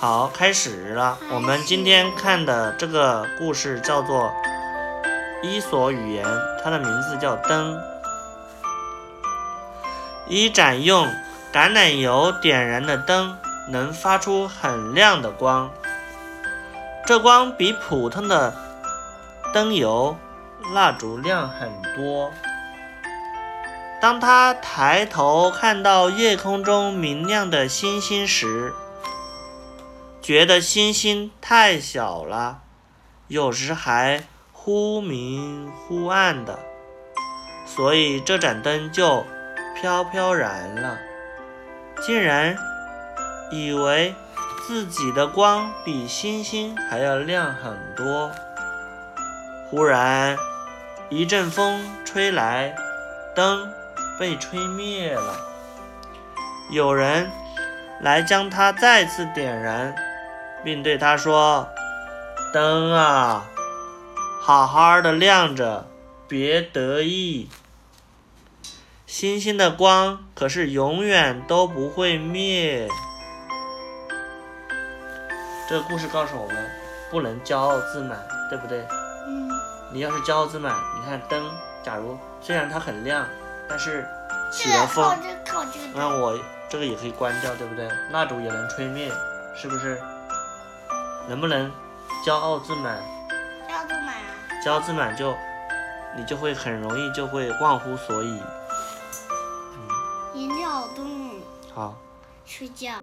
好，开始了。我们今天看的这个故事叫做《伊索寓言》，它的名字叫灯。一盏用橄榄油点燃的灯，能发出很亮的光。这光比普通的灯油、蜡烛亮很多。当他抬头看到夜空中明亮的星星时，觉得星星太小了，有时还忽明忽暗的，所以这盏灯就飘飘然了。竟然以为自己的光比星星还要亮很多。忽然一阵风吹来，灯被吹灭了。有人来将它再次点燃。并对他说：“灯啊，好好的亮着，别得意。星星的光可是永远都不会灭。”这个故事告诉我们，不能骄傲自满，对不对？嗯。你要是骄傲自满，你看灯，假如虽然它很亮，但是起了风，那我这个也可以关掉，对不对？蜡烛也能吹灭，是不是？能不能骄傲自满？骄傲自满啊！骄傲自满就，你就会很容易就会忘乎所以。嗯。眼睛好痛。好。睡觉。